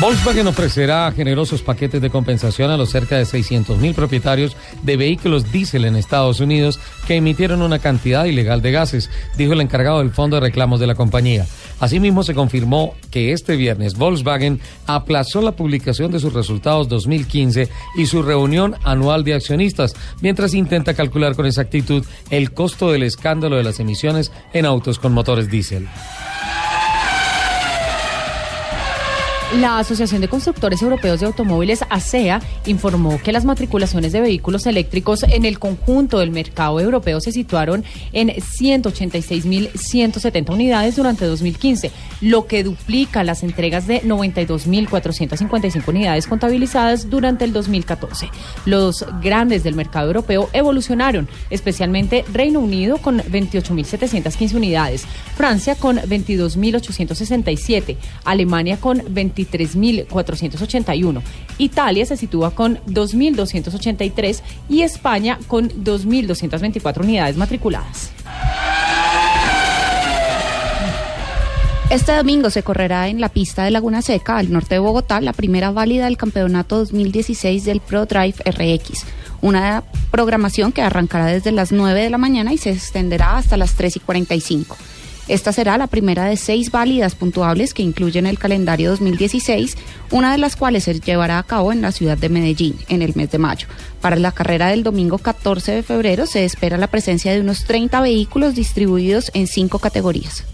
Volkswagen ofrecerá generosos paquetes de compensación a los cerca de 600.000 propietarios de vehículos diésel en Estados Unidos que emitieron una cantidad ilegal de gases, dijo el encargado del fondo de reclamos de la compañía. Asimismo, se confirmó que este viernes Volkswagen aplazó la publicación de sus resultados 2015 y su reunión anual de accionistas, mientras intenta calcular con exactitud el costo del escándalo de las emisiones en autos con motores diésel. La Asociación de Constructores Europeos de Automóviles, ASEA, informó que las matriculaciones de vehículos eléctricos en el conjunto del mercado europeo se situaron en 186.170 unidades durante 2015, lo que duplica las entregas de 92.455 unidades contabilizadas durante el 2014. Los grandes del mercado europeo evolucionaron, especialmente Reino Unido con 28.715 unidades, Francia con 22.867, Alemania con 20 23.481. Italia se sitúa con 2.283 y España con 2.224 unidades matriculadas. Este domingo se correrá en la pista de Laguna Seca, al norte de Bogotá, la primera válida del campeonato 2016 del Pro Drive RX. Una programación que arrancará desde las 9 de la mañana y se extenderá hasta las 3 y 45. Esta será la primera de seis válidas puntuables que incluyen el calendario 2016, una de las cuales se llevará a cabo en la ciudad de Medellín en el mes de mayo. Para la carrera del domingo 14 de febrero se espera la presencia de unos 30 vehículos distribuidos en cinco categorías.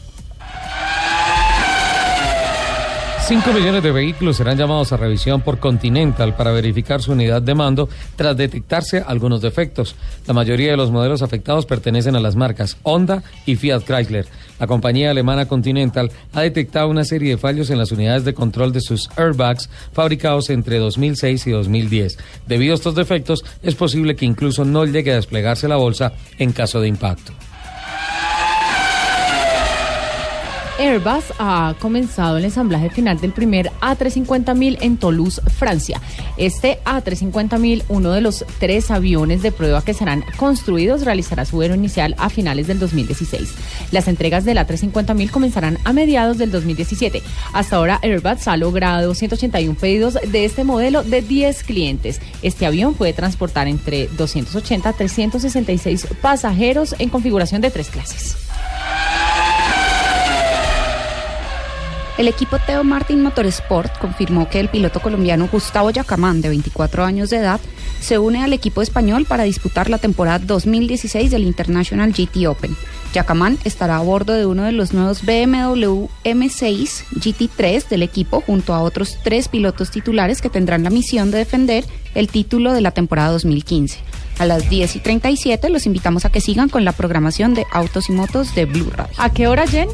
5 millones de vehículos serán llamados a revisión por Continental para verificar su unidad de mando tras detectarse algunos defectos. La mayoría de los modelos afectados pertenecen a las marcas Honda y Fiat Chrysler. La compañía alemana Continental ha detectado una serie de fallos en las unidades de control de sus airbags fabricados entre 2006 y 2010. Debido a estos defectos, es posible que incluso no llegue a desplegarse la bolsa en caso de impacto. Airbus ha comenzado el ensamblaje final del primer A350.000 en Toulouse, Francia. Este A350.000, uno de los tres aviones de prueba que serán construidos, realizará su vuelo inicial a finales del 2016. Las entregas del A350.000 comenzarán a mediados del 2017. Hasta ahora Airbus ha logrado 181 pedidos de este modelo de 10 clientes. Este avión puede transportar entre 280 a 366 pasajeros en configuración de tres clases. El equipo Teo Martin Motorsport confirmó que el piloto colombiano Gustavo Yacamán, de 24 años de edad, se une al equipo español para disputar la temporada 2016 del International GT Open. Yacamán estará a bordo de uno de los nuevos BMW M6 GT3 del equipo junto a otros tres pilotos titulares que tendrán la misión de defender el título de la temporada 2015. A las 10 y 37 los invitamos a que sigan con la programación de Autos y Motos de Blue Radio. ¿A qué hora, Jen?